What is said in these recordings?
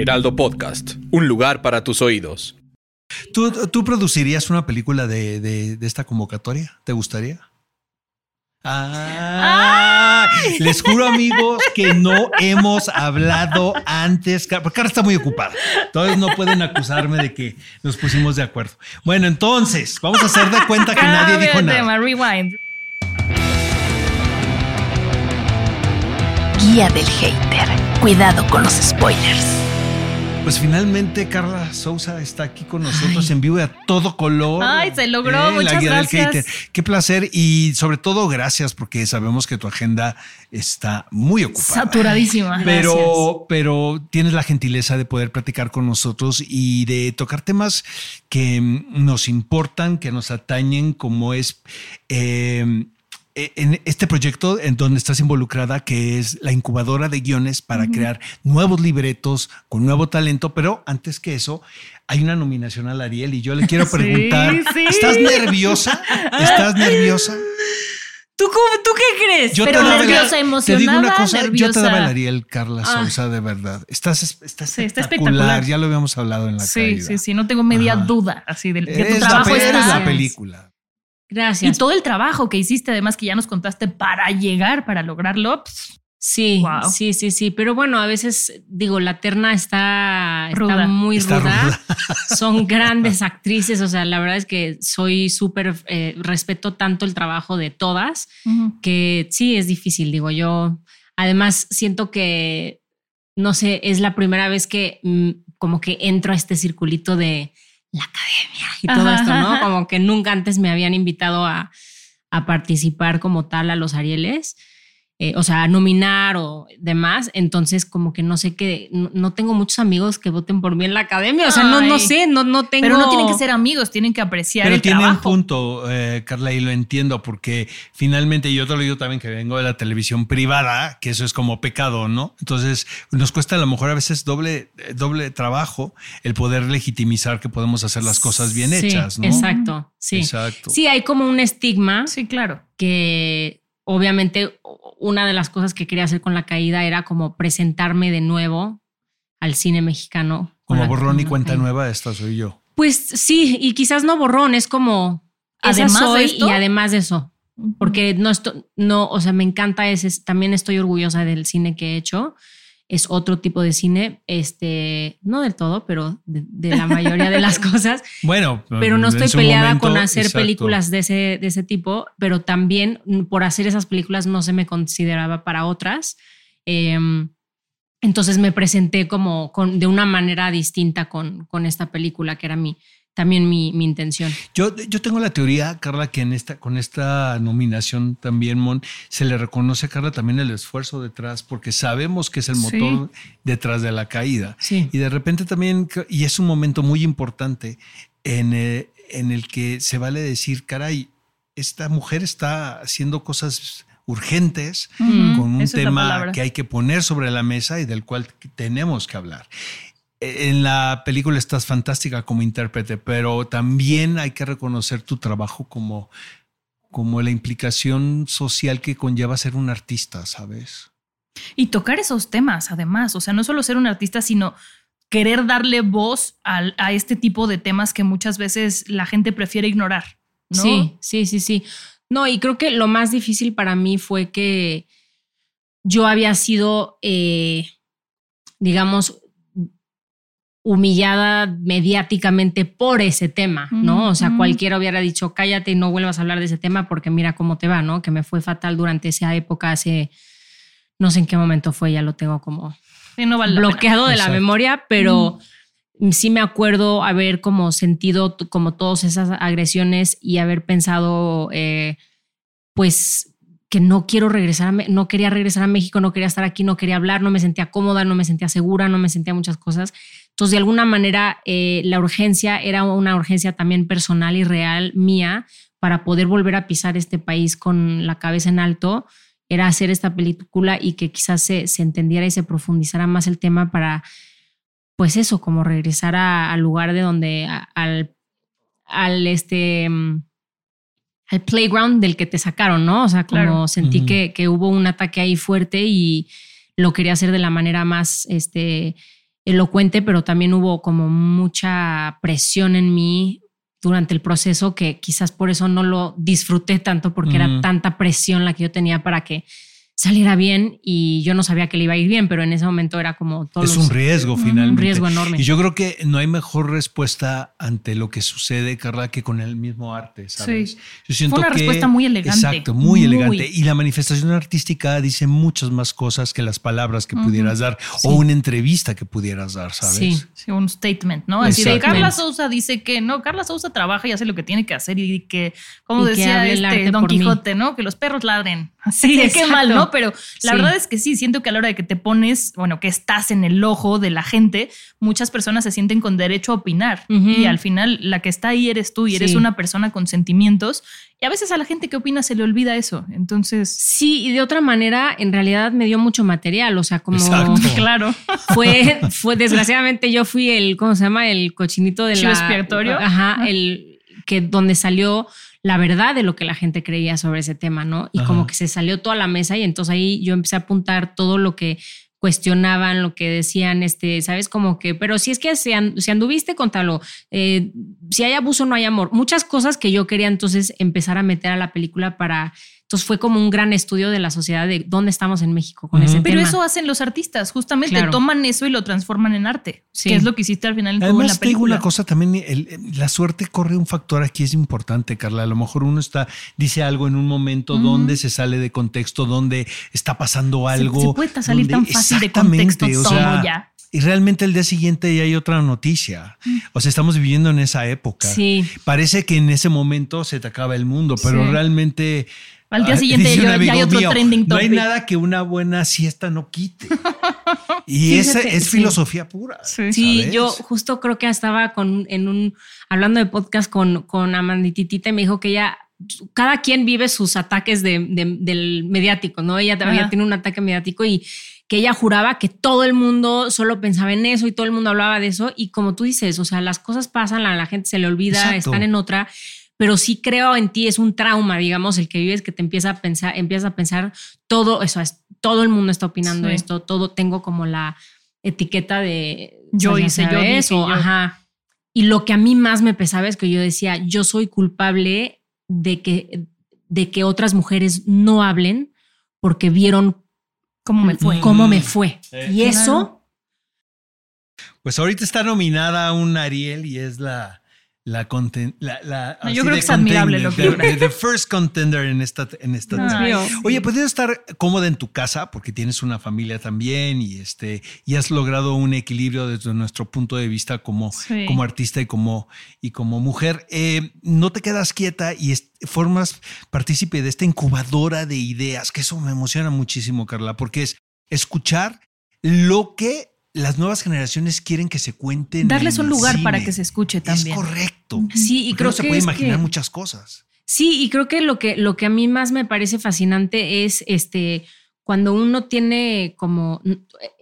Heraldo Podcast, un lugar para tus oídos. ¿Tú, tú producirías una película de, de- de esta convocatoria? ¿Te gustaría? Ah, les juro amigos que no hemos hablado antes, porque Carla está muy ocupada. Entonces no pueden acusarme de que nos pusimos de acuerdo. Bueno, entonces vamos a hacer de cuenta que nadie Cambia dijo nada. rewind. Guía del hater. Cuidado con los spoilers. Pues finalmente Carla Sousa está aquí con nosotros en vivo y a todo color. Ay, se logró, la muchas guía del gracias. hater. Qué placer y sobre todo gracias porque sabemos que tu agenda está muy ocupada. Saturadísima. Pero, pero tienes la gentileza de poder platicar con nosotros y de tocar temas que nos importan, que nos atañen, como es eh, en este proyecto en donde estás involucrada, que es la incubadora de guiones para crear nuevos libretos con nuevo talento. Pero antes que eso, hay una nominación al Ariel y yo le quiero preguntar: sí. ¿estás nerviosa? ¿Estás nerviosa? ¿Tú, cómo- ¿Tú qué crees? Yo Pero te nerviosa, Te digo emocionada, una cosa, yo te nerviosa. daba el Ariel, Carla Ah. Sousa, de verdad. Estás, estás Sí, está espectacular. Ya lo habíamos hablado en la Sí, caída. sí, sí, no tengo media Ajá. duda así de, de tu la, trabajo eres está. la película. Y Gracias. todo el trabajo que hiciste, además que ya nos contaste para llegar, para lograrlo. pss, Sí, Wow. sí, sí, sí. Pero bueno, a veces digo, la terna está, muy Está ruda. ruda. Son grandes actrices. O sea, la verdad es que soy súper, eh, respeto tanto el trabajo de todas que sí es difícil. Digo, yo además siento que, no sé, es la primera vez que mm, como que entro a este circulito de la academia y todo Ajá, esto, ¿no? Como que nunca antes me habían invitado a, a participar como tal a los Arieles. Eh, o sea, nominar o demás. Entonces, como que no sé qué, no, no tengo muchos amigos que voten por mí en la academia. O sea, no, no sé, no, no tengo. Pero no tienen que ser amigos, tienen que apreciar Pero el tiene un punto, eh, Carla, y lo entiendo, porque finalmente, yo te lo digo también que vengo de la televisión privada, que eso es como pecado, ¿no? Entonces, nos cuesta a lo mejor a veces doble, eh, doble trabajo el poder legitimizar que podemos hacer las cosas bien Sí, hechas, ¿no? Exacto, sí. Exacto. Sí, hay como un estigma Sí, claro. que obviamente una de las cosas que quería hacer con la caída era como presentarme de nuevo al cine mexicano. Como borrón y cuenta caída. nueva, esta soy yo. Pues sí, y quizás no borrón, es como Además además de soy esto. y además de eso, porque no esto, no, o sea, me encanta ese, también estoy orgullosa del cine que he hecho. Es otro tipo de cine, este, no del todo, pero de, de la mayoría de las cosas. Bueno, Pero no estoy peleada momento, con hacer exacto. películas de ese, de ese tipo, pero también por hacer esas películas no se me consideraba para otras. Em, entonces me presenté como con, de una manera distinta con, con esta película, que era mi, también mi, mi intención. Yo, yo tengo la teoría, Carla, que en esta, con esta nominación también, Mon, se le reconoce a Carla también el esfuerzo detrás, porque sabemos que es el Sí. motor detrás de la caída. Sí. Y de repente también, y es un momento muy importante en el, en el que se vale decir, caray, esta mujer está haciendo cosas urgentes Ujú, con un tema que hay que poner sobre la mesa y del cual tenemos que hablar. En la película estás fantástica como intérprete, pero también hay que reconocer tu trabajo como, como la implicación social que conlleva ser un artista, ¿sabes? Y tocar esos temas, además. O sea, no solo ser un artista, sino querer darle voz a, este tipo de temas que muchas veces la gente prefiere ignorar. ¿no? Sí, sí, sí, sí. No, y creo que lo más difícil para mí fue que yo había sido, eh, digamos, humillada mediáticamente por ese tema, ¿no? O sea, cualquiera hubiera dicho, cállate y no vuelvas a hablar de ese tema porque mira cómo te va, ¿no? Que me fue fatal durante esa época, hace, no sé en qué momento fue, ya lo tengo como Sí, no vale la pena. bloqueado de la Exacto. memoria, pero sí me acuerdo haber como sentido como todas esas agresiones y haber pensado, eh, pues que no quiero regresar, a, no quería regresar a México, no quería estar aquí, no quería hablar, no me sentía cómoda, no me sentía segura, no me sentía muchas cosas. Entonces, de alguna manera, eh, la urgencia era una urgencia también personal y real mía para poder volver a pisar este país con la cabeza en alto, era hacer esta película y que quizás se, se entendiera y se profundizara más el tema para, pues eso, como regresar al lugar de donde, al, al este mm, al playground del que te sacaron, ¿no? O sea, como sentí que, que, hubo un ataque ahí fuerte y lo quería hacer de la manera más este, elocuente, pero también hubo como mucha presión en mí durante el proceso que quizás por eso no lo disfruté tanto porque era tanta presión la que yo tenía para que saliera bien y yo no sabía que le iba a ir bien, pero en ese momento era como todo. Es un riesgo finalmente. Un riesgo enorme. Y yo creo que no hay mejor respuesta ante lo que sucede, Carla, que con el mismo arte, ¿sabes? Sí. Yo siento Fue una respuesta muy elegante. Exacto, muy, elegante. Y la manifestación artística dice muchas más cosas que las palabras que pudieras dar o una entrevista que pudieras dar, ¿sabes? Sí, sí un statement, ¿no? Así de Carla Sousa dice que no, Carla Sousa trabaja y hace lo que tiene que hacer y que, como decía este Don Quijote, ¿no? Que los perros ladren. Así qué mal, ¿no? Pero la verdad es que sí, siento que a la hora de que te pones, bueno, que estás en el ojo de la gente, muchas personas se sienten con derecho a opinar. Y al final la que está ahí eres tú y eres una persona con sentimientos. Y a veces a la gente que opina se le olvida eso. Entonces. Sí, y de otra manera, en realidad me dio mucho material. O sea, como. Claro. Fue, fue, desgraciadamente, yo fui el, ¿cómo se llama? El cochinito de la. expiatorio. Ajá, el que donde salió la verdad de lo que la gente creía sobre ese tema, ¿no? Y como que se salió toda la mesa y entonces ahí yo empecé a apuntar todo lo que cuestionaban lo que decían, este, ¿sabes? Como que, pero si es que si, anduviste, contalo. Eh, si hay abuso, no hay amor. Muchas cosas que yo quería entonces empezar a meter a la película para entonces fue como un gran estudio de la sociedad de dónde estamos en México con ese Pero tema. eso hacen los artistas, justamente toman eso y lo transforman en arte, que es lo que hiciste al final en, Además, la película. digo una cosa también, la suerte corre un factor aquí es importante, Carla. A lo mejor uno está dice algo en un momento donde se sale de contexto, donde está pasando algo. Se, puede salir tan fácil de contexto todo ya. Y realmente el día siguiente ya hay otra noticia. O sea, estamos viviendo en esa época. Sí. Parece que en ese momento se te acaba el mundo, pero realmente al día ah, siguiente ya, hay otro trending topic. No hay nada que una buena siesta no quite. Y esa es filosofía pura. Sí, yo justo creo que estaba con, en un, hablando de podcast con, con Amandititita y me dijo que ella, cada quien vive sus ataques de, del mediático, ¿no? Ella todavía tiene un ataque mediático y que ella juraba que todo el mundo solo pensaba en eso y todo el mundo hablaba de eso. Y como tú dices, o sea, las cosas pasan, a la gente se le olvida, están en otra pero sí creo en ti, es un trauma, digamos, el que vives que te empieza a pensar, empieza a pensar todo eso, es, todo el mundo está opinando esto, todo tengo como la etiqueta de yo hice, yo eso, ajá. Y lo que a mí más me pesaba es que yo decía, yo soy culpable de que, de que otras mujeres no hablen porque vieron cómo me fue. Cómo me fue. Y eso. Pues ahorita está nominada a un Ariel y es la la, la, yo creo que es admirable lo que the, the, first contender en esta en esta oye puedes estar cómoda en tu casa porque tienes una familia también y este y has logrado un equilibrio desde nuestro punto de vista como como artista y como y como mujer. Eh, no te quedas quieta y formas partícipe de esta incubadora de ideas que eso me emociona muchísimo Carla porque es escuchar lo que las nuevas generaciones quieren que se cuenten. Darles un lugar para que se escuche también. Es correcto. Sí, y creo que se puede imaginar muchas cosas. Sí, y creo que lo que lo que a mí más me parece fascinante es este cuando uno tiene como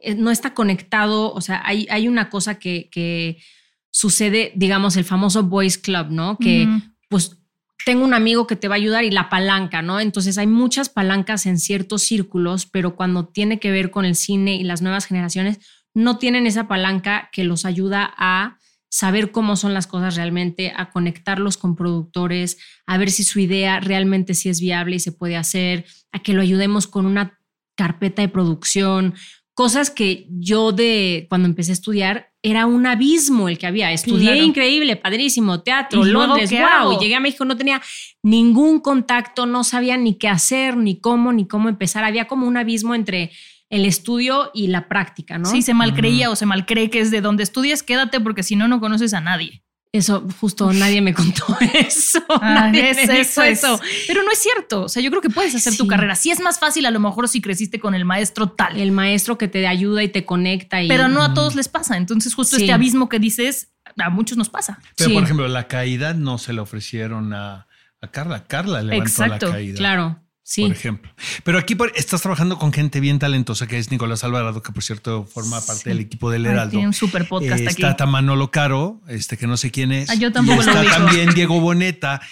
eh, no está conectado, o sea, hay, hay una cosa que, que sucede, digamos, el famoso Boys Club, ¿no? Que pues tengo un amigo que te va a ayudar y la palanca, ¿no? Entonces hay muchas palancas en ciertos círculos, pero cuando tiene que ver con el cine y las nuevas generaciones, no tienen esa palanca que los ayuda a saber cómo son las cosas realmente, a conectarlos con productores, a ver si su idea realmente sí es viable y se puede hacer, a que lo ayudemos con una carpeta de producción, cosas que yo de cuando empecé a estudiar era un abismo el que había. Estudié increíble, padrísimo, teatro, Londres, wow, y llegué a México, no tenía ningún contacto, no sabía ni qué hacer, ni cómo, ni cómo empezar. Había como un abismo entre el estudio y la práctica, ¿no? Sí, se malcreía o se malcree que es de donde estudias, quédate porque si no, no conoces a nadie. Eso, justo nadie me contó eso. Ah, eso, eso. Pero no es cierto. O sea, yo creo que puedes hacer tu carrera. Sí es más fácil a lo mejor si creciste con el maestro tal. El maestro que te ayuda y te conecta. Y, Pero no a todos les pasa. Entonces, justo este abismo que dices, a muchos nos pasa. Pero, por ejemplo, la caída no se la ofrecieron a, a Carla. Carla levantó Exacto, la caída. Claro. Sí. Por ejemplo. Pero aquí estás trabajando con gente bien talentosa, que es Nicolás Alvarado, que por cierto forma parte del equipo del Heraldo. tiene un super podcast eh, aquí. Está Manolo Caro, este que no sé quién es. Ah, yo tampoco y está también Diego Boneta.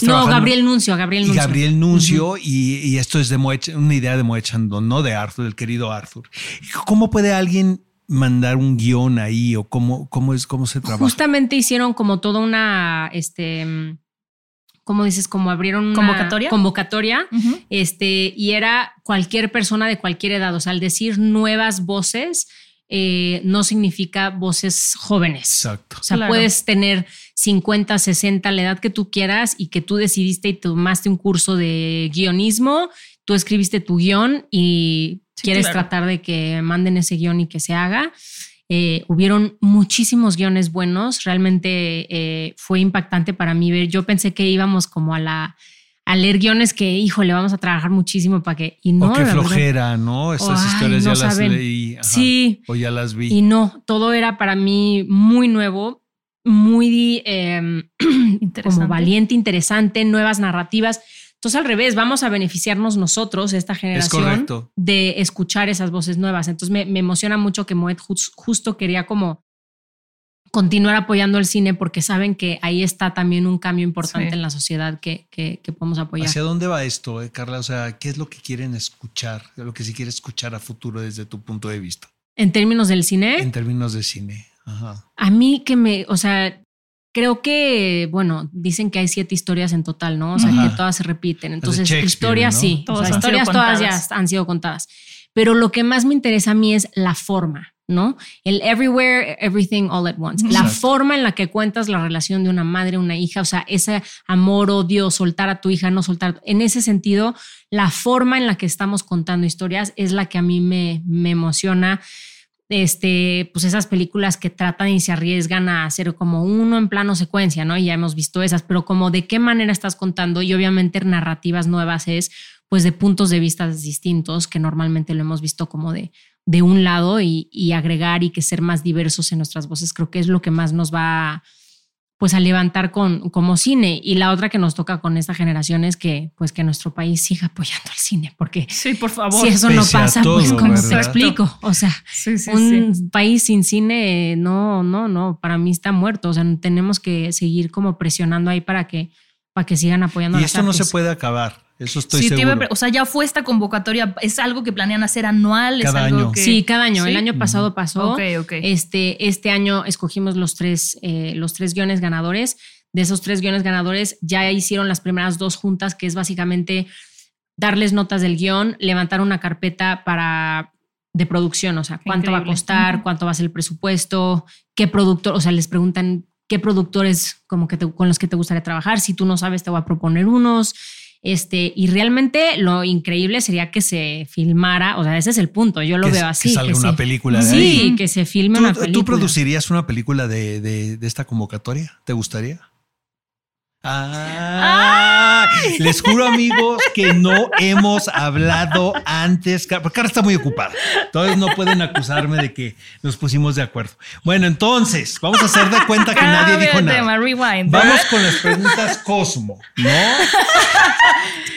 no, Gabriel Nuncio, Gabriel Nuncio. Y Gabriel Nuncio, y, esto es de una idea de Moechando, no de Arthur, del querido Arthur. ¿Cómo puede alguien mandar un guion ahí o cómo, cómo es, cómo se trabaja? Justamente hicieron como toda una, este como dices, como abrieron una convocatoria, convocatoria este, y era cualquier persona de cualquier edad. O sea, al decir nuevas voces, eh, no significa voces jóvenes. Exacto. O sea, puedes tener 50, 60, la edad que tú quieras y que tú decidiste y tomaste un curso de guionismo, tú escribiste tu guion y quieres tratar de que manden ese guion y que se haga. Eh, hubieron muchísimos guiones buenos, realmente eh, fue impactante para mí ver, yo pensé que íbamos como a la a leer guiones que, híjole, vamos a trabajar muchísimo para que... Y no, o qué flojera, ¿no? Estas historias ya las leí. sí. O ya las vi. Y no, todo era para mí muy nuevo, muy em, como valiente, interesante, nuevas narrativas. Entonces, al revés, vamos a beneficiarnos nosotros, esta generación, de escuchar esas voces nuevas. Entonces, me, emociona mucho que Moet justo quería como continuar apoyando el cine porque saben que ahí está también un cambio importante en la sociedad que, que, podemos apoyar. ¿Hacia dónde va esto, eh, Carla? O sea, ¿qué es lo que quieren escuchar? Lo que sí quiere escuchar a futuro desde tu punto de vista. ¿En términos del cine? En términos de cine. Ajá. A mí que me, o sea, Creo que, bueno, dicen que hay siete historias en total, ¿no? O sea, que todas se repiten. Entonces, historias sí, historias todas ya han sido contadas. Pero lo que más me interesa a mí es la forma, ¿no? El everywhere, everything, all at once. La forma en la que cuentas la relación de una madre, una hija, o sea, ese amor, odio, soltar a tu hija, no soltar. En ese sentido, la forma en la que estamos contando historias es la que a mí me, me emociona este, pues esas películas que tratan y se arriesgan a hacer como uno en plano secuencia, ¿no? Y ya hemos visto esas, pero como de qué manera estás contando y obviamente narrativas nuevas es pues de puntos de vista distintos que normalmente lo hemos visto como de, de un lado y, y agregar y que ser más diversos en nuestras voces creo que es lo que más nos va a pues a levantar con, como cine. Y la otra que nos toca con esta generación es que, pues que nuestro país siga apoyando al cine, porque sí, por favor. si eso no pasa, pues como te explico, o sea, un país sin cine, no, no, no, para mí está muerto. O sea, tenemos que seguir como presionando ahí para que, para que sigan apoyando. Y esto no se puede acabar. Eso estoy sí, seguro. o sea, ya fue esta convocatoria. ¿Es algo que planean hacer anual? Cada año. Sí, cada año. El año pasado pasó. Este, este año escogimos los tres, eh, los tres guiones ganadores. De esos tres guiones ganadores ya hicieron las primeras dos juntas, que es básicamente darles notas del guion, levantar una carpeta para de producción, o sea, cuánto va a costar, cuánto va a ser el presupuesto, qué productor, o sea, les preguntan qué productores como que con los que te gustaría trabajar. Si tú no sabes, te voy a proponer unos. Este, y realmente lo increíble sería que se filmara, o sea, ese es el punto, yo lo veo así. Que salga una película de Sí, que se filme una película. ¿Tú producirías una película de, de, de esta convocatoria? ¿Te gustaría? Ah, les juro amigos que no hemos hablado antes, porque ahora está muy ocupada. Entonces no pueden acusarme de que nos pusimos de acuerdo. Bueno, entonces vamos a hacer de cuenta que nadie dijo nada. Vamos con las preguntas Cosmo, ¿no?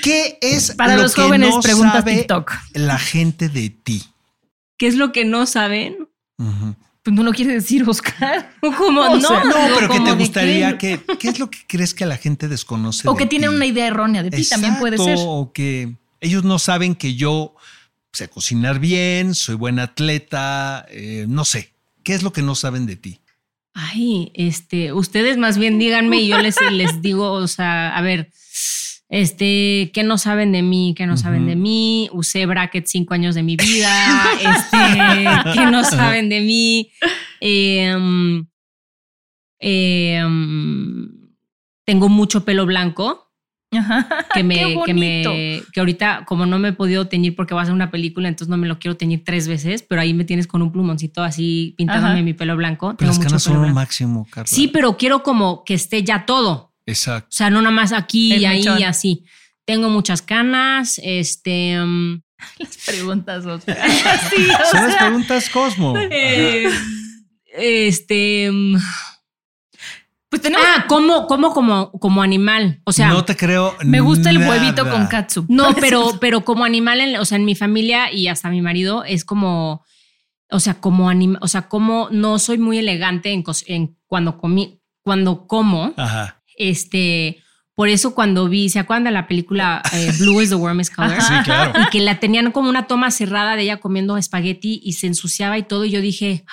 ¿Qué es para los jóvenes preguntas TikTok? La gente de ti. ¿Qué es lo que no saben? Pues no lo quiere decir Oscar. Como no, no, pero que te gustaría que, ¿qué es lo que crees que la gente desconoce? O que tienen una idea errónea de ti, también puede ser. O que ellos no saben que yo sé cocinar bien, soy buen atleta, eh, no sé. ¿Qué es lo que no saben de ti? Ay, este, ustedes más bien díganme y yo les, les digo, o sea, a ver, este, ¿qué no saben de mí? ¿Qué no saben de mí? Usé bracket cinco años de mi vida. este, ¿qué no saben de mí? Em, em, tengo mucho pelo blanco. que me, que me, que ahorita, como no me he podido teñir porque va a ser una película, entonces no me lo quiero teñir tres veces, pero ahí me tienes con un plumoncito así pintándome mi pelo blanco. Pero las canas son lo máximo, Carla. Sí, pero quiero como que esté ya todo. Exacto. O sea, no nada más aquí y ahí y así. Tengo muchas canas, este... Um, las preguntas, son las preguntas Cosmo. Eh, este... Um, pues tenemos. Ah, como, como, como, como animal. O sea. No te creo. Me gusta el huevito con katsu. No, pero, pero como animal, en, o sea, en mi familia y hasta mi marido es como. O sea, como animal. O sea, como no soy muy elegante en, en cuando comí, cuando como. Ajá. Este. Por eso cuando vi, ¿se acuerdan de la película eh, Blue is the Warmest Color? Sí, claro. Y que la tenían como una toma cerrada de ella comiendo espagueti y se ensuciaba y todo. Y yo dije,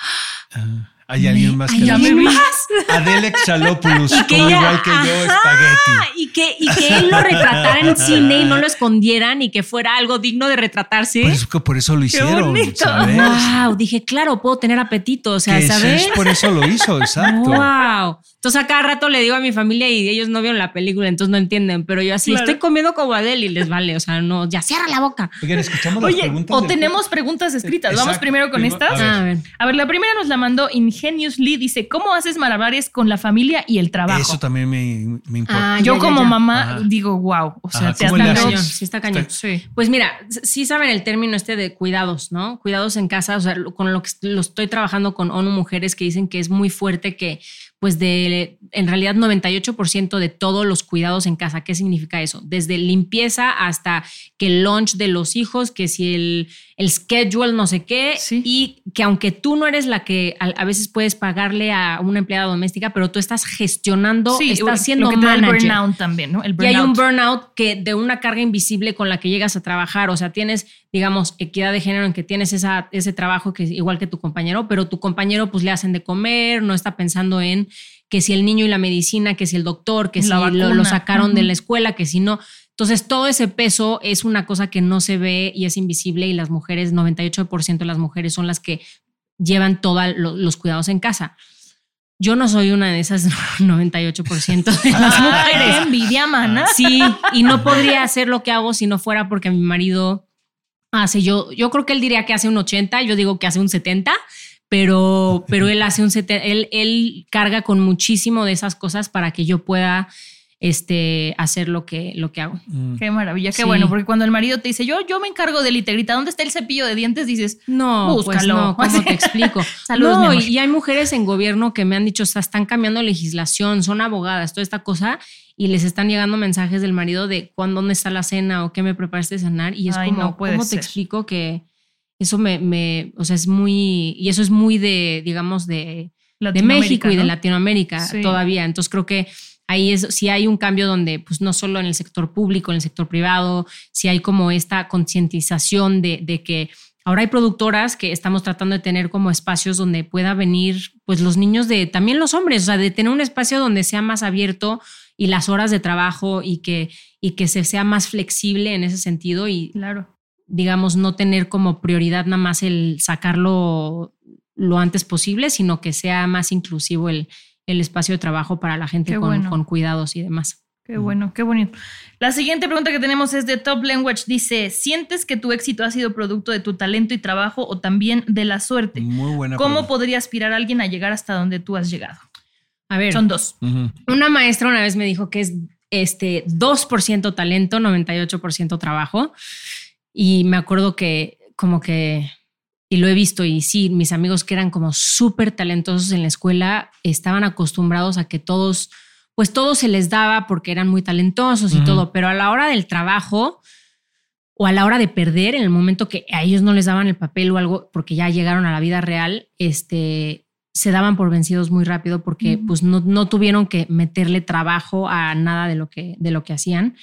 ah. Hay alguien más que ¿Hay más? Adele Xalopoulos, como igual que yo, espagueti. Y que, y que él lo retratara en cine y no lo escondieran y que fuera algo digno de retratarse. Por eso, por eso lo hicieron, ¿sabes? Wow, dije, claro, puedo tener apetito, o sea, ¿sabes? por eso lo hizo, exacto. Wow. Entonces a cada rato le digo a mi familia y ellos no vieron la película, entonces no entienden, pero yo así estoy comiendo como Adele y les vale, o sea, no, ya cierra la boca. Oigan, escuchamos las preguntas. O tenemos preguntas escritas. Vamos primero con estas. A ver. a ver. la primera nos la mandó Ingeniously, dice, ¿cómo haces malabares con la familia y el trabajo? Eso también me, me importa. Ah, yo como mamá digo, wow, o sea, te está cañón. Sí, está cañón. Sí. Pues mira, sí saben el término este de cuidados, ¿no? Cuidados en casa, o sea, con lo que lo estoy trabajando con ONU Mujeres que dicen que es muy fuerte que pues de en realidad 98% de todos los cuidados en casa. ¿Qué significa eso? Desde limpieza hasta que el lunch de los hijos, que si el, el schedule no sé qué, y que aunque tú no eres la que a, veces puedes pagarle a una empleada doméstica, pero tú estás gestionando, estás siendo lo El burnout también, ¿no? Y hay un burnout que de una carga invisible con la que llegas a trabajar, o sea, tienes, digamos, equidad de género en que tienes esa, ese trabajo que es igual que tu compañero, pero tu compañero pues le hacen de comer, no está pensando en que si el niño y la medicina, que si el doctor, que si lo, sacaron de la escuela, que si no. Entonces, todo ese peso es una cosa que no se ve y es invisible y las mujeres, 98% de las mujeres son las que llevan todos los cuidados en casa. Yo no soy una de esas 98% de las mujeres. envidia, mana. Sí, y no podría hacer lo que hago si no fuera porque mi marido hace, yo, yo creo que él diría que hace un 80, yo digo que hace un 70, pero, pero él hace un él, él carga con muchísimo de esas cosas para que yo pueda este, hacer lo que, lo que hago. Mm. Qué maravilla, qué bueno, porque cuando el marido te dice, yo, yo me encargo de él y te grita, ¿dónde está el cepillo de dientes? Dices, no, pues búscalo. no, ¿cómo te explico? Saludos, no, y hay mujeres en gobierno que me han dicho, o sea, están cambiando legislación, son abogadas, toda esta cosa, y les están llegando mensajes del marido de cuándo, dónde está la cena o qué me preparaste de cenar, y es como, ¿cómo te explico que eso me, me, o sea, es muy, y eso es muy de, digamos, de, de México y de Latinoamérica todavía. Entonces creo que ahí es, si hay un cambio donde, pues no solo en el sector público, en el sector privado, si hay como esta concientización de, de que ahora hay productoras que estamos tratando de tener como espacios donde pueda venir, pues los niños de, también los hombres, o sea, de tener un espacio donde sea más abierto y las horas de trabajo y que, y que se sea más flexible en ese sentido. Y claro digamos, no tener como prioridad nada más el sacarlo lo antes posible, sino que sea más inclusivo el, el espacio de trabajo para la gente con, cuidados y demás. Qué bueno, qué bonito. La siguiente pregunta que tenemos es de Top Language. Dice, ¿sientes que tu éxito ha sido producto de tu talento y trabajo o también de la suerte? Muy buena. ¿Cómo podría aspirar a alguien a llegar hasta donde tú has llegado? A ver. Son dos. Una maestra una vez me dijo que es este 2% talento, 98% trabajo. Y me acuerdo que como que, y lo he visto, y sí, mis amigos que eran como súper talentosos en la escuela estaban acostumbrados a que todos, pues todo se les daba porque eran muy talentosos y todo, pero a la hora del trabajo o a la hora de perder, en el momento que a ellos no les daban el papel o algo, porque ya llegaron a la vida real, este, se daban por vencidos muy rápido porque pues no, no, tuvieron que meterle trabajo a nada de lo que, de lo que hacían.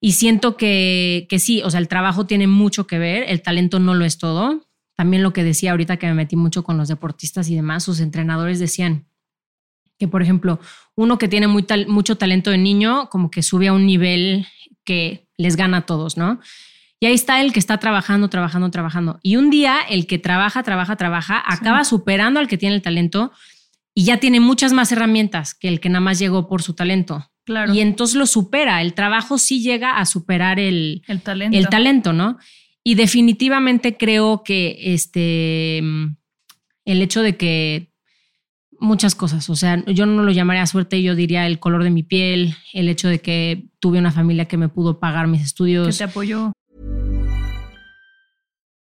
Y siento que, que sí, o sea, el trabajo tiene mucho que ver, el talento no lo es todo. También lo que decía ahorita que me metí mucho con los deportistas y demás, sus entrenadores decían que, por ejemplo, uno que tiene muy mucho talento de niño, como que sube a un nivel que les gana a todos, ¿no? Y ahí está el que está trabajando, trabajando, trabajando. Y un día el que trabaja, trabaja, trabaja, acaba superando al que tiene el talento y ya tiene muchas más herramientas que el que nada más llegó por su talento. Claro. Y entonces lo supera. El trabajo sí llega a superar el, el talento. El talento, ¿no? Y definitivamente creo que este el hecho de que muchas cosas, o sea, yo no lo llamaría suerte, yo diría el color de mi piel, el hecho de que tuve una familia que me pudo pagar mis estudios. Que te apoyó.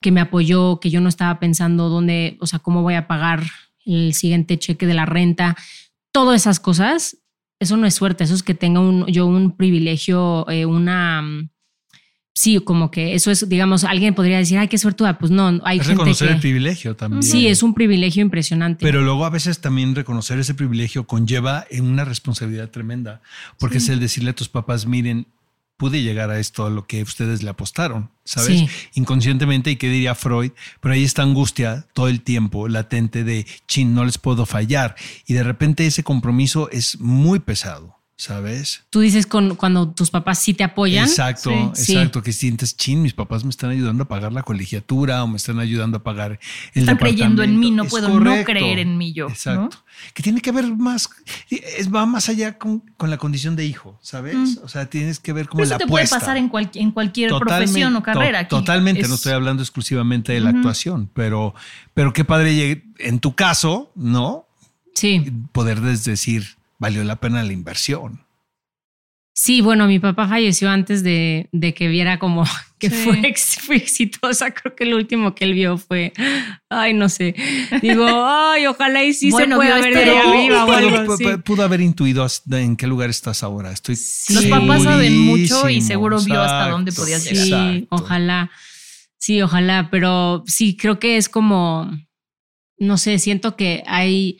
Que me apoyó, que yo no estaba pensando dónde, o sea, cómo voy a pagar el siguiente cheque de la renta. Todas esas cosas eso no es suerte, eso es que tenga un, yo un privilegio, eh, una... Mm, sí, como que eso es, digamos, alguien podría decir, ay, qué suertuda. Pues no, hay es gente reconocer el privilegio también. Sí, es un privilegio impresionante. Pero luego a veces también reconocer ese privilegio conlleva una responsabilidad tremenda, porque es el decirle a tus papás, miren, pude llegar a esto, a lo que ustedes le apostaron, ¿sabes? Inconscientemente, y qué diría Freud, pero ahí está angustia todo el tiempo, latente de, chin, no les puedo fallar. Y de repente ese compromiso es muy pesado. ¿Sabes? Tú dices con, cuando tus papás sí te apoyan. Exacto, exacto, que sientes, chin, mis papás me están ayudando a pagar la colegiatura o me están ayudando a pagar el Están creyendo en mí, no puedo no creer en mí yo. Exacto. Que tiene que ver más, es, va más allá con, la condición de hijo, ¿sabes? Mm. O sea, tienes que ver como la eso te puede pasar en, en cualquier profesión o carrera. totalmente, no estoy hablando exclusivamente de la actuación, pero, pero qué padre en tu caso, ¿no? Sí. Poder decir, valió la pena la inversión. Sí, bueno, mi papá falleció antes de, que viera como que fue, exitosa. Creo que lo último que él vio fue, ay, no sé. Digo, ay, ojalá y sí se pueda ver de arriba o algo así. Pudo haber intuido en qué lugar estás ahora. Estoy Los papás saben mucho y seguro vio hasta dónde podías llegar. Sí, ojalá. Sí, ojalá. Pero sí, creo que es como, no sé, siento que hay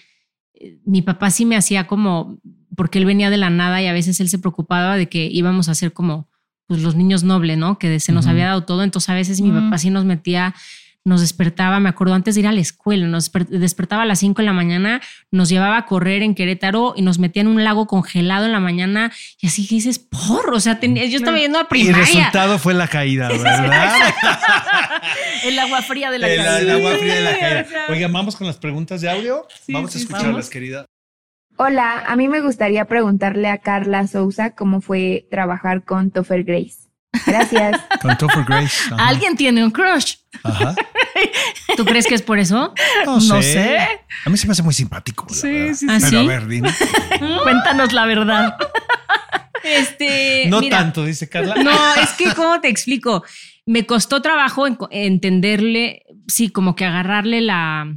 mi papá sí me hacía como, porque él venía de la nada y a veces él se preocupaba de que íbamos a ser como pues, los niños nobles, ¿no? Que se nos había dado todo. Entonces a veces mi papá sí nos metía, nos despertaba, me acuerdo antes de ir a la escuela, nos despertaba a las 5 de la mañana, nos llevaba a correr en Querétaro y nos metía en un lago congelado en la mañana y así que dices, por, o sea, yo estaba yendo a primaria. Y el resultado fue la caída, ¿verdad? el agua fría de la caída. El agua fría de la caída. Oigan, vamos con las preguntas de audio. vamos a escucharlas, querida. Hola, a mí me gustaría preguntarle a Carla Sousa cómo fue trabajar con Topher Grace. Gracias. Con Topher Grace. Alguien tiene un crush. Ajá. ¿Tú crees que es por eso? No, sé. A mí se me hace muy simpático. Sí, sí, sí. Pero a ver, dime. Cuéntanos la verdad. Este, no tanto, dice Carla. No, es que, ¿cómo te explico? Me costó trabajo entenderle, sí, como que agarrarle la,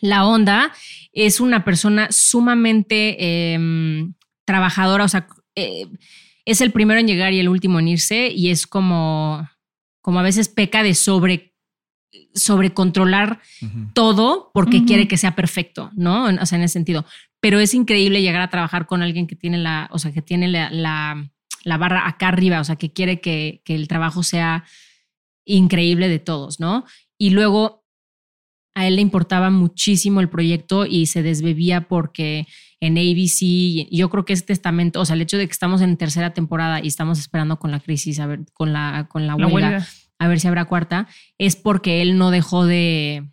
la onda. Es una persona sumamente em, trabajadora, o sea, eh, es el primero en llegar y el último en irse, y es como, como a veces peca de sobre sobre controlar todo porque quiere que sea perfecto, ¿no? O sea, en ese sentido. Pero es increíble llegar a trabajar con alguien que tiene la, o sea, que tiene la, la, barra acá arriba, o sea, que quiere que, que, el trabajo sea increíble de todos, ¿no? Y luego a él le importaba muchísimo el proyecto y se desbebía porque en ABC, yo creo que es testamento, o sea, el hecho de que estamos en tercera temporada y estamos esperando con la crisis, a ver, con la, con la, huelga a ver si habrá cuarta, es porque él no dejó de,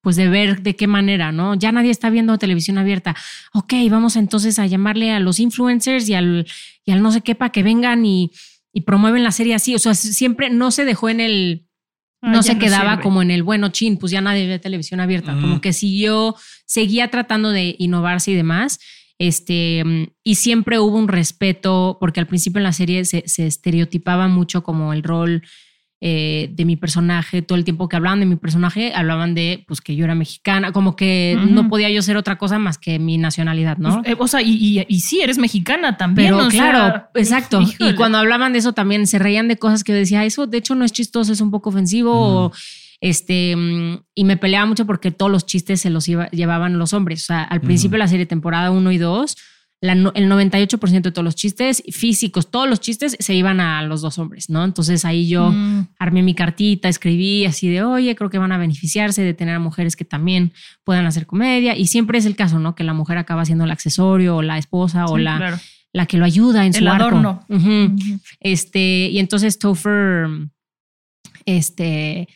pues de ver de qué manera, ¿no? Ya nadie está viendo televisión abierta. Ok, vamos entonces a llamarle a los influencers y al, y al no sé qué para que vengan y, y promueven la serie así. O sea, siempre no se dejó en el, ah, no se quedaba como en el bueno chin, pues ya nadie ve televisión abierta. Como que siguió, seguía tratando de innovarse y demás. Este, y siempre hubo un respeto, porque al principio en la serie se, se estereotipaba mucho como el rol eh, de mi personaje, todo el tiempo que hablaban de mi personaje, hablaban de pues que yo era mexicana, como que no podía yo ser otra cosa más que mi nacionalidad, ¿no? Pues, eh, o sea, y, y, sí, eres mexicana también. Pero claro, exacto. Y cuando hablaban de eso también se reían de cosas que yo decía, eso de hecho no es chistoso, es un poco ofensivo. este, mm, y me peleaba mucho porque todos los chistes se los llevaban los hombres. O sea, al principio de la serie, temporada 1 y 2, el 98% de todos los chistes físicos, todos los chistes se iban a los dos hombres, ¿no? Entonces ahí yo mm. armé mi cartita, escribí así de, oye, creo que van a beneficiarse de tener a mujeres que también puedan hacer comedia. Y siempre es el caso, ¿no? Que la mujer acaba siendo el accesorio o la esposa o la, la que lo ayuda en su adorno. Este, y entonces Topher, este...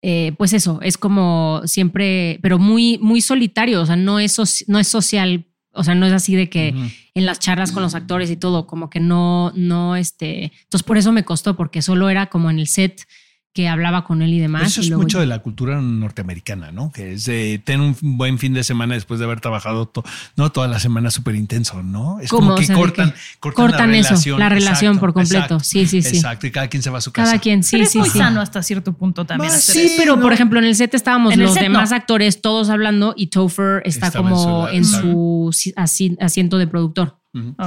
Eh, pues eso, es como siempre, pero muy, muy solitario, o sea, no es, no es social o sea, no es así de que en las charlas con los actores y todo, como que no, no, este. Entonces, por eso me costó, porque solo era como en el set que hablaba con él y demás. eso es mucho de la cultura norteamericana, ¿no? Que es de tener un buen fin de semana después de haber trabajado no toda la semana súper intenso, ¿no? Es como que cortan, cortan, la eso, relación. la relación por completo. sí, sí, sí. Exacto, y cada quien se va a su casa. Cada quien, sí, pero sí. Es muy sano hasta cierto punto también. sí, pero por ejemplo, en el set estábamos los demás actores todos hablando y Topher está como en su, asiento de productor.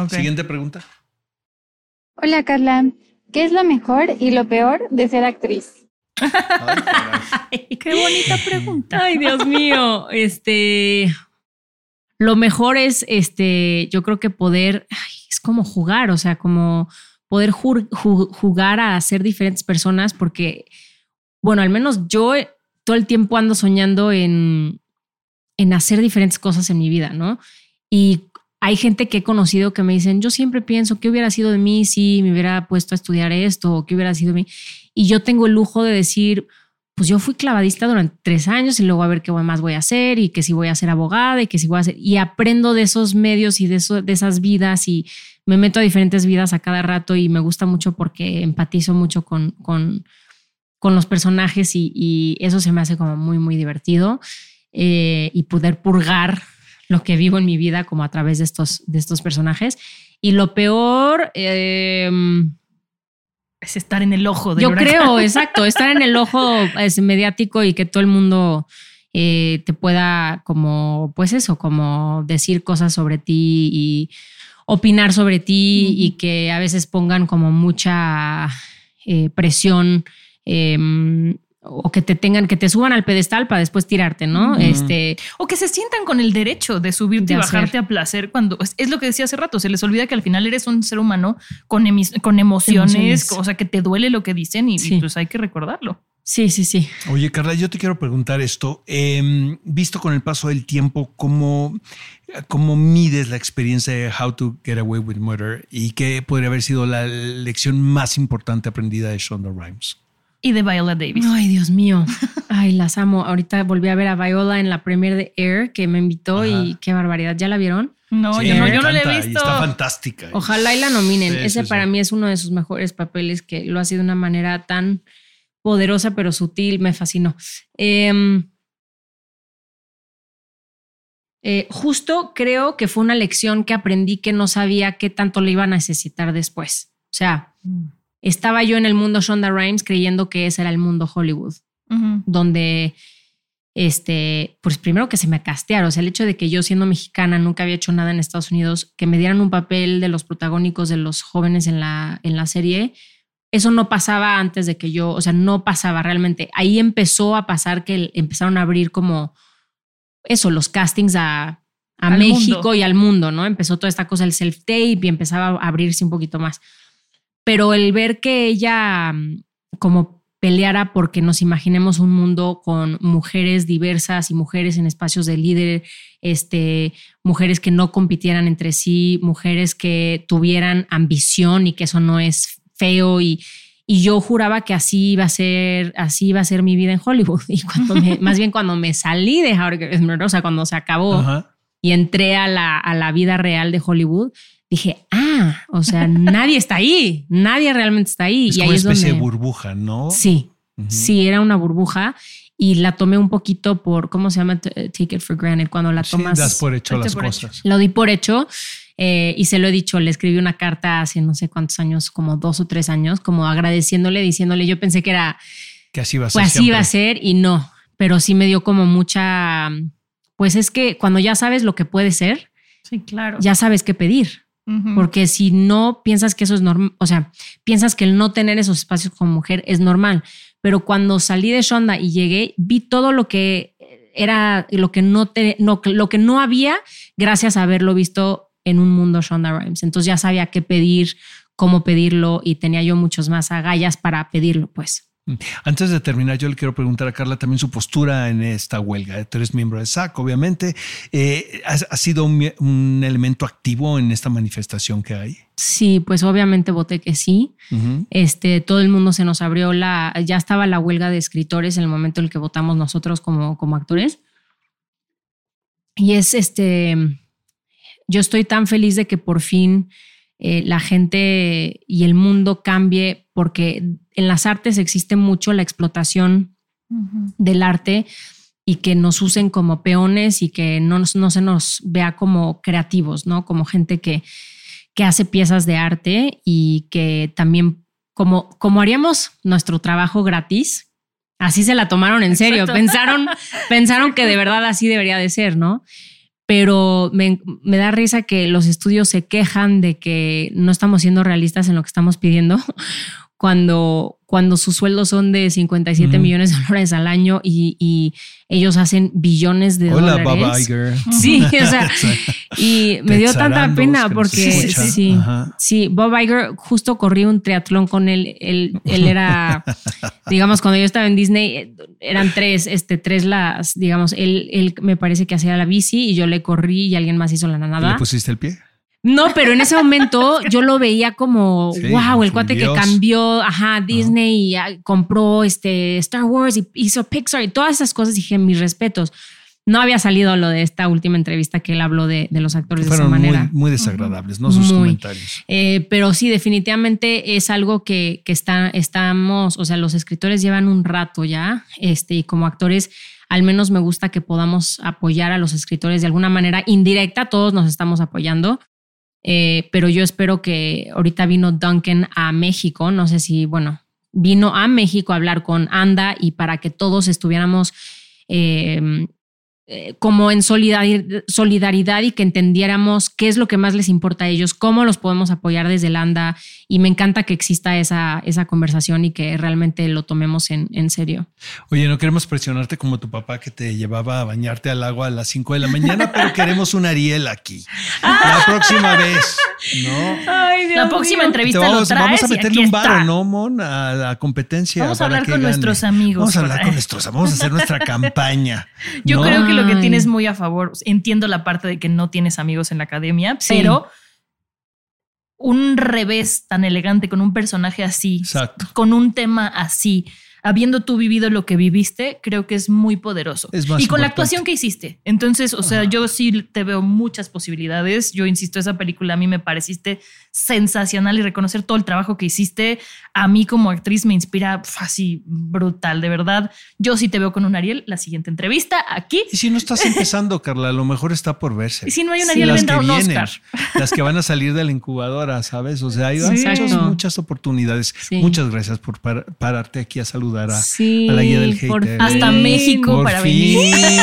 Siguiente pregunta. Hola, Carla. ¿Qué es lo mejor y lo peor de ser actriz? qué bonita pregunta. Ay, Dios mío. Este, lo mejor es, este, yo creo que poder, es como jugar, o sea, como poder jugar a ser diferentes personas, porque, bueno, al menos yo todo el tiempo ando soñando en, en hacer diferentes cosas en mi vida, ¿no? Y hay gente que he conocido que me dicen, yo siempre pienso, ¿qué hubiera sido de mí si me hubiera puesto a estudiar esto? ¿O qué hubiera sido de mí? Y yo tengo el lujo de decir, pues yo fui clavadista durante tres años y luego a ver qué más voy a hacer y que si voy a ser abogada y que si voy a hacer, y aprendo de esos medios y de, esas vidas y me meto a diferentes vidas a cada rato y me gusta mucho porque empatizo mucho con los personajes y, eso se me hace como muy, muy divertido eh, y poder purgar lo que vivo en mi vida como a través de estos, de estos personajes. Y lo peor... Em, es estar en el ojo de Yo creo, exacto, estar en el ojo es mediático y que todo el mundo eh, te pueda como, pues eso, como decir cosas sobre ti y opinar sobre ti y que a veces pongan como mucha eh, presión em, o que te tengan, que te suban al pedestal para después tirarte, ¿no? Este. O que se sientan con el derecho de subirte y bajarte a placer cuando es, lo que decía hace rato. Se les olvida que al final eres un ser humano con, con emociones, o sea, que te duele lo que dicen y, pues hay que recordarlo. Sí, sí, sí. Oye, Carla, yo te quiero preguntar esto. Em, visto con el paso del tiempo, ¿cómo, ¿cómo mides la experiencia de How to Get Away with Murder y qué podría haber sido la lección más importante aprendida de Shonda Rhimes? Y de Viola Davis. Ay, Dios mío. Ay, las amo. Ahorita volví a ver a Viola en la premiere de Air que me invitó y qué barbaridad. ¿Ya la vieron? No, yo, no yo, no, la he visto. Está fantástica. Ojalá y la nominen. Ese para mí es uno de sus mejores papeles que lo ha sido de una manera tan poderosa pero sutil. Me fascinó. Em, eh, justo creo que fue una lección que aprendí que no sabía qué tanto le iba a necesitar después. O sea, mm estaba yo en el mundo Shonda Rhimes creyendo que ese era el mundo Hollywood, donde, este, pues primero que se me castearon, o sea, el hecho de que yo siendo mexicana nunca había hecho nada en Estados Unidos, que me dieran un papel de los protagónicos de los jóvenes en la, en la serie, eso no pasaba antes de que yo, o sea, no pasaba realmente. Ahí empezó a pasar que empezaron a abrir como eso, los castings a, a México y al mundo, ¿no? Empezó toda esta cosa del self-tape y empezaba a abrirse un poquito más pero el ver que ella mm, como peleara porque nos imaginemos un mundo con mujeres diversas y mujeres en espacios de líder, este, mujeres que no compitieran entre sí, mujeres que tuvieran ambición y que eso no es feo y, y yo juraba que así iba a ser, así iba a ser mi vida en Hollywood. Y cuando más bien cuando me salí de Howard, o sea, cuando se acabó y entré a la, a la vida real de Hollywood, dije, ah, o sea, nadie está ahí, nadí realmente está ahí. Es y como una especie de burbuja, ¿no? Sí, sí, era una burbuja. y la tomé un poquito por, ¿cómo se llama? Take it for granted, cuando la tomas. das por hecho las cosas. Lo di por hecho eh, y se lo he dicho, le escribí una carta hace no sé cuántos años, como dos o tres años, como agradeciéndole, diciéndole, yo pensé que era... Que así iba a ser. Pues así iba a ser y no, pero sí me dio como mucha... Pues es que cuando ya sabes lo que puede ser, sí, claro. ya sabes qué pedir. Porque si no piensas que eso es normal, o sea, piensas que el no tener esos espacios como mujer es normal, pero cuando salí de Shonda y llegué, vi todo lo que era, lo que no, te, no, lo que no había gracias a haberlo visto en un mundo Shonda Rhimes. Entonces ya sabía qué pedir, cómo pedirlo y tenía yo muchos más agallas para pedirlo, pues. Antes de terminar, yo le quiero preguntar a Carla también su postura en esta huelga. Tú eres miembro de SAC, obviamente. Eh, ¿ha, sido un, elemento activo en esta manifestación que hay? Sí, pues obviamente voté que sí. este, todo el mundo se nos abrió la. Ya estaba la huelga de escritores en el momento en el que votamos nosotros como, como actores. Y es este. Yo estoy tan feliz de que por fin eh, la gente y el mundo cambie, porque en las artes existe mucho la explotación del arte y que nos usen como peones y que no, no, se nos vea como creativos, ¿no? Como gente que, que hace piezas de arte y que también, como, como haríamos nuestro trabajo gratis, así se la tomaron en serio, pensaron, pensaron que de verdad así debería de ser, ¿no? pero me, da risa que los estudios se quejan de que no estamos siendo realistas en lo que estamos pidiendo cuando, cuando sus sueldos son de 57 millones de dólares al año y, ellos hacen billones de dólares. Hola, Bob Iger. Sí, o sea, y me dio tanta pena porque sí, sí, Bob Iger justo corrí un triatlón con él. Él, él era, digamos, cuando yo estaba en Disney, eran tres, este, tres las, digamos, él, él me parece que hacía la bici y yo le corrí y alguien más hizo la nada. ¿Le pusiste el pie? No, pero en ese momento yo lo veía como, wow, el cuate que cambió, ajá, Disney y ah, compró este Star Wars y hizo Pixar y todas esas cosas. Dije, mis respetos. No había salido lo de esta última entrevista que él habló de, los actores de esa manera. Muy, muy desagradables, ¿no? Sus comentarios. Eh, pero sí, definitivamente es algo que, que está, estamos, o sea, los escritores llevan un rato ya, este, y como actores al menos me gusta que podamos apoyar a los escritores de alguna manera indirecta, todos nos estamos apoyando, eh, pero yo espero que ahorita vino Duncan a México, no sé si, bueno, vino a México a hablar con Anda y para que todos estuviéramos eh, eh, como en solidaridad y que entendiéramos qué es lo que más les importa a ellos, cómo los podemos apoyar desde el ANDA. Y me encanta que exista esa, esa conversación y que realmente lo tomemos en, en serio. Oye, no queremos presionarte como tu papá que te llevaba a bañarte al agua a las 5 de la mañana, pero queremos un Ariel aquí. La próxima vez, ¿no? la próxima entrevista vamos, lo Vamos a meterle un varo, ¿no, Mon? A la competencia. Vamos a hablar con nuestros amigos. Vamos a hablar con nuestros amigos, vamos a hacer nuestra campaña. Yo creo que lo que tienes muy a favor. Entiendo la parte de que no tienes amigos en la academia, pero un revés tan elegante con un personaje así, con un tema así, habiendo tú vivido lo que viviste, creo que es muy poderoso. y con la actuación que hiciste. Entonces, o sea, yo sí te veo muchas posibilidades. Yo insisto, esa película a mí me pareciste sensacional y reconocer todo el trabajo que hiciste a mí como actriz me inspira así brutal, de verdad. Yo sí te veo con un Ariel, la siguiente entrevista aquí. Y si no estás empezando, Carla, a lo mejor está por verse. Y si no hay un Ariel, vendrá un Oscar. Las que van a salir de la incubadora, ¿sabes? O sea, hay muchas, oportunidades. Muchas gracias por pararte aquí a saludar a, la guía del hater. Hasta México para venir.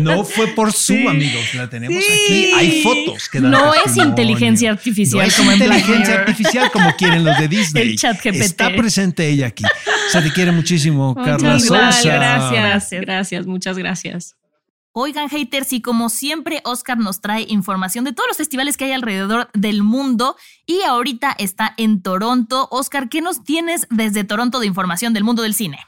No fue por su amigos, la tenemos aquí. Hay fotos que dan No es inteligencia artificial. Como inteligencia artificial como quieren los de Disney. El chat GPT. Está presente ella aquí. Se te quiere muchísimo, Carla Sosa. Gracias, gracias, muchas gracias. Oigan, haters, y como siempre, Oscar nos trae información de todos los festivales que hay alrededor del mundo y ahorita está en Toronto. Oscar, ¿qué nos tienes desde Toronto de información del mundo del cine?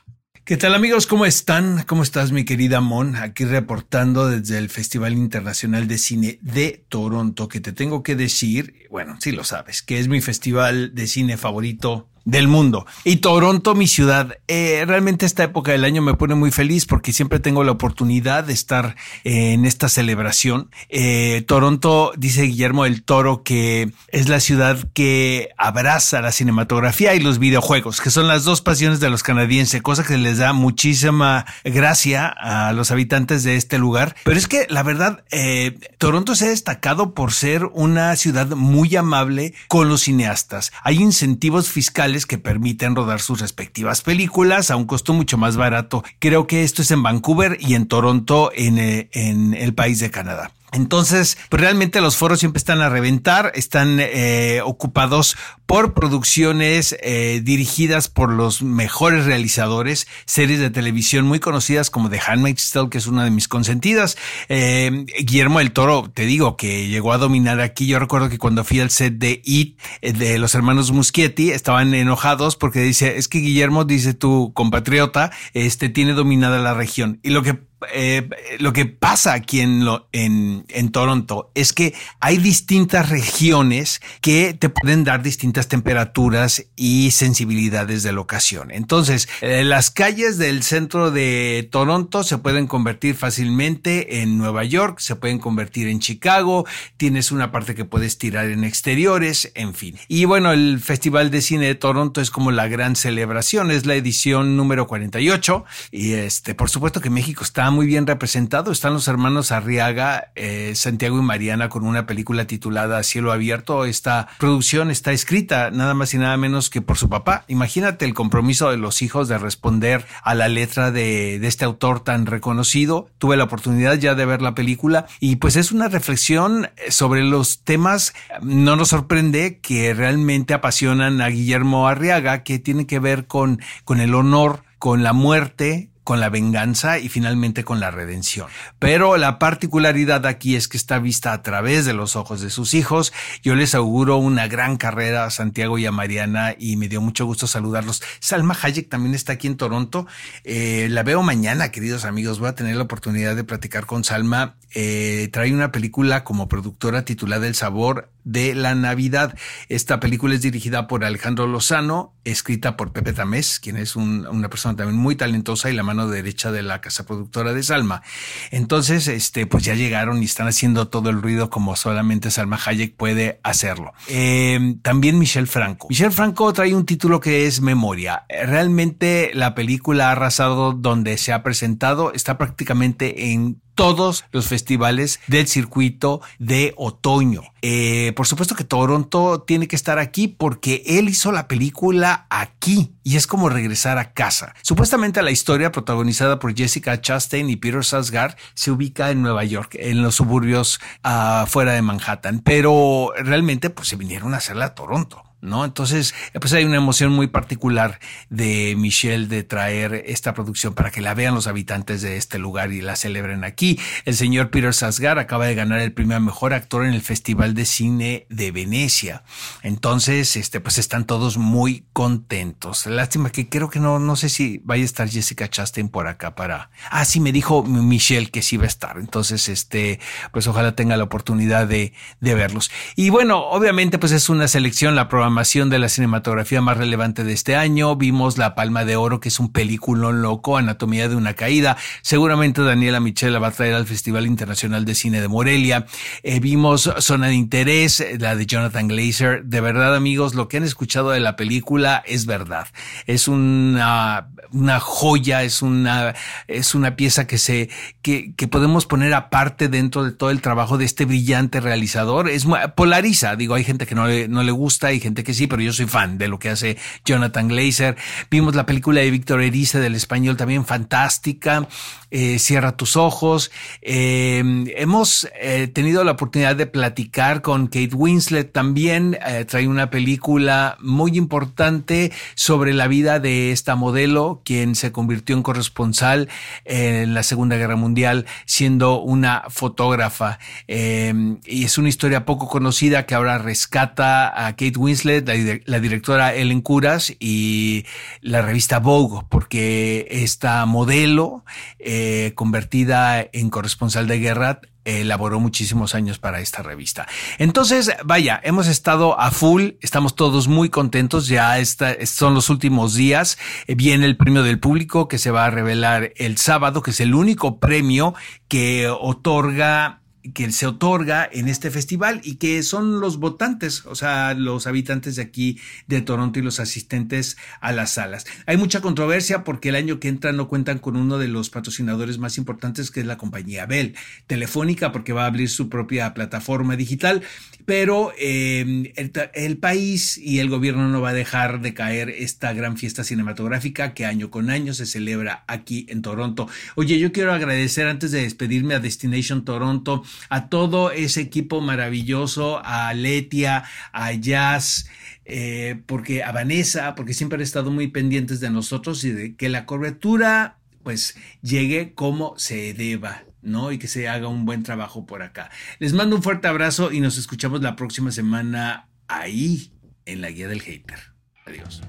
¿Qué tal amigos? ¿Cómo están? ¿Cómo estás mi querida Mon? Aquí reportando desde el Festival Internacional de Cine de Toronto, que te tengo que decir, bueno, sí lo sabes, que es mi festival de cine favorito del mundo. Y Toronto, mi ciudad. Eh, realmente esta época del año me pone muy feliz porque siempre tengo la oportunidad de estar en esta celebración. Eh, Toronto, dice Guillermo del Toro, que es la ciudad que abraza la cinematografía y los videojuegos, que son las dos pasiones de los canadienses, cosa que les da muchísima gracia a los habitantes de este lugar. Pero es que la verdad, eh, Toronto se ha destacado por ser una ciudad muy amable con los cineastas. Hay incentivos fiscales que permiten rodar sus respectivas películas a un costo mucho más barato. Creo que esto es en Vancouver y en Toronto, en, eh, el país de Canadá. Entonces, pues realmente los foros siempre están a reventar, están eh, ocupados por producciones eh, dirigidas por los mejores realizadores, series de televisión muy conocidas como The Handmaid's Tale, que es una de mis consentidas. Eh, Guillermo del Toro, te digo que llegó a dominar aquí. Yo recuerdo que cuando fui al set de It, de los hermanos Muschietti, estaban enojados porque dice, es que Guillermo, dice tu compatriota, este tiene dominada la región. Y lo que eh, lo que pasa aquí en, en, Toronto es que hay distintas regiones que te pueden dar distintas temperaturas y sensibilidades de locación. Entonces, eh, las calles del centro de Toronto se pueden convertir fácilmente en Nueva York, se pueden convertir en Chicago, tienes una parte que puedes tirar en exteriores, en fin. Y bueno, el Festival de Cine de Toronto es como la gran celebración, es la edición número 48 y este, por supuesto que México está muy bien representado. Están los hermanos Arriaga, eh, Santiago y Mariana con una película titulada Cielo Abierto. Esta producción está escrita nada más y nada menos que por su papá. Imagínate el compromiso de los hijos de responder a la letra de, este autor tan reconocido. Tuve la oportunidad ya de ver la película y pues es una reflexión sobre los temas. No nos sorprende que realmente apasionan a Guillermo Arriaga, que tiene que ver con, con el honor, con la muerte, con la venganza y finalmente con la redención. Pero la particularidad aquí es que está vista a través de los ojos de sus hijos. Yo les auguro una gran carrera a Santiago y a Mariana y me dio mucho gusto saludarlos. Salma Hayek también está aquí en Toronto. Eh, la veo mañana, queridos amigos. Voy a tener la oportunidad de platicar con Salma. Eh, trae una película como productora titulada El sabor de la Navidad. Esta película es dirigida por Alejandro Lozano, escrita por Pepe Tamés, quien es una persona también muy talentosa y la mano derecha de la casa productora de Salma. Entonces, este, pues ya llegaron y están haciendo todo el ruido como solamente Salma Hayek puede hacerlo. Eh, también Michelle Franco. Michelle Franco trae un título que es Memoria. Realmente la película ha arrasado donde se ha presentado, está prácticamente en todos los festivales del circuito de otoño. Eh, por supuesto que Toronto tiene que estar aquí porque él hizo la película aquí y es como regresar a casa. Supuestamente la historia protagonizada por Jessica Chastain y Peter Sarsgaard se ubica en Nueva York, en los suburbios afuera fuera de Manhattan, pero realmente pues se vinieron a hacerla a Toronto. ¿No? Entonces, pues hay una emoción muy particular de Michelle de traer esta producción para que la vean los habitantes de este lugar y la celebren aquí. El señor Peter Sasgar acaba de ganar el primer mejor actor en el Festival de Cine de Venecia. Entonces, este, pues están todos muy contentos. Lástima que creo que no, no sé si vaya a estar Jessica Chastain por acá para. Ah, sí, me dijo Michelle que sí va a estar. Entonces, este, pues ojalá tenga la oportunidad de, de verlos. Y bueno, obviamente, pues es una selección, la programación de la cinematografía más relevante de este año. Vimos La Palma de Oro, que es un peliculón loco, Anatomía de una caída. Seguramente Daniela Michela va a traer al Festival Internacional de Cine de Morelia. Eh, vimos Zona de Interés, la de Jonathan Glazer. De verdad, amigos, lo que han escuchado de la película es verdad. Es una, una joya, es una, es una pieza que se, que podemos poner aparte dentro de todo el trabajo de este brillante realizador. Es polariza, digo, hay gente que no le, no le gusta, hay gente que sí, pero yo soy fan de lo que hace Jonathan Glazer. Vimos la película de Víctor Erice del español también fantástica. Eh, Cierra tus ojos. Eh, hemos eh, tenido la oportunidad de platicar con Kate Winslet también. trae una película muy importante sobre la vida de esta modelo, quien se convirtió en corresponsal en la Segunda Guerra Mundial, siendo una fotógrafa. y es una historia poco conocida que ahora rescata a Kate Winslet La, directora Ellen Curas y la revista Vogue, porque esta modelo eh, convertida en corresponsal de guerra elaboró muchísimos años para esta revista. Entonces, vaya, hemos estado a full, estamos todos muy contentos, ya son los últimos días, eh, viene el premio del público que se va a revelar el sábado, que es el único premio que otorga que se otorga en este festival y que son los votantes, o sea, los habitantes de aquí de Toronto y los asistentes a las salas. Hay mucha controversia porque el año que entra no cuentan con uno de los patrocinadores más importantes que es la compañía Bell, Telefónica porque va a abrir su propia plataforma digital, pero em, el, país y el gobierno no va a dejar de caer esta gran fiesta cinematográfica que año con año se celebra aquí en Toronto. Oye, yo quiero agradecer antes de despedirme a Destination Toronto, a todo ese equipo maravilloso, a Letia, a Jazz, eh, porque a Vanessa, porque siempre han estado muy pendientes de nosotros y de que la cobertura pues llegue como se deba. ¿No? Y que se haga un buen trabajo por acá. Les mando un fuerte abrazo y nos escuchamos la próxima semana ahí en la Guía del Hater. Adiós.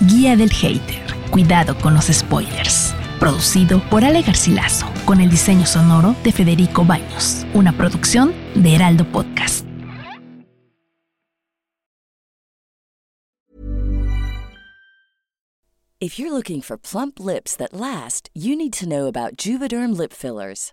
Guía del Hater. Cuidado con los spoilers producido por Ale Garcilaso, con el diseño sonoro de Federico Baños, una producción de Heraldo Podcast. If you're looking for plump lips that last, you need to know about Juvederm lip fillers.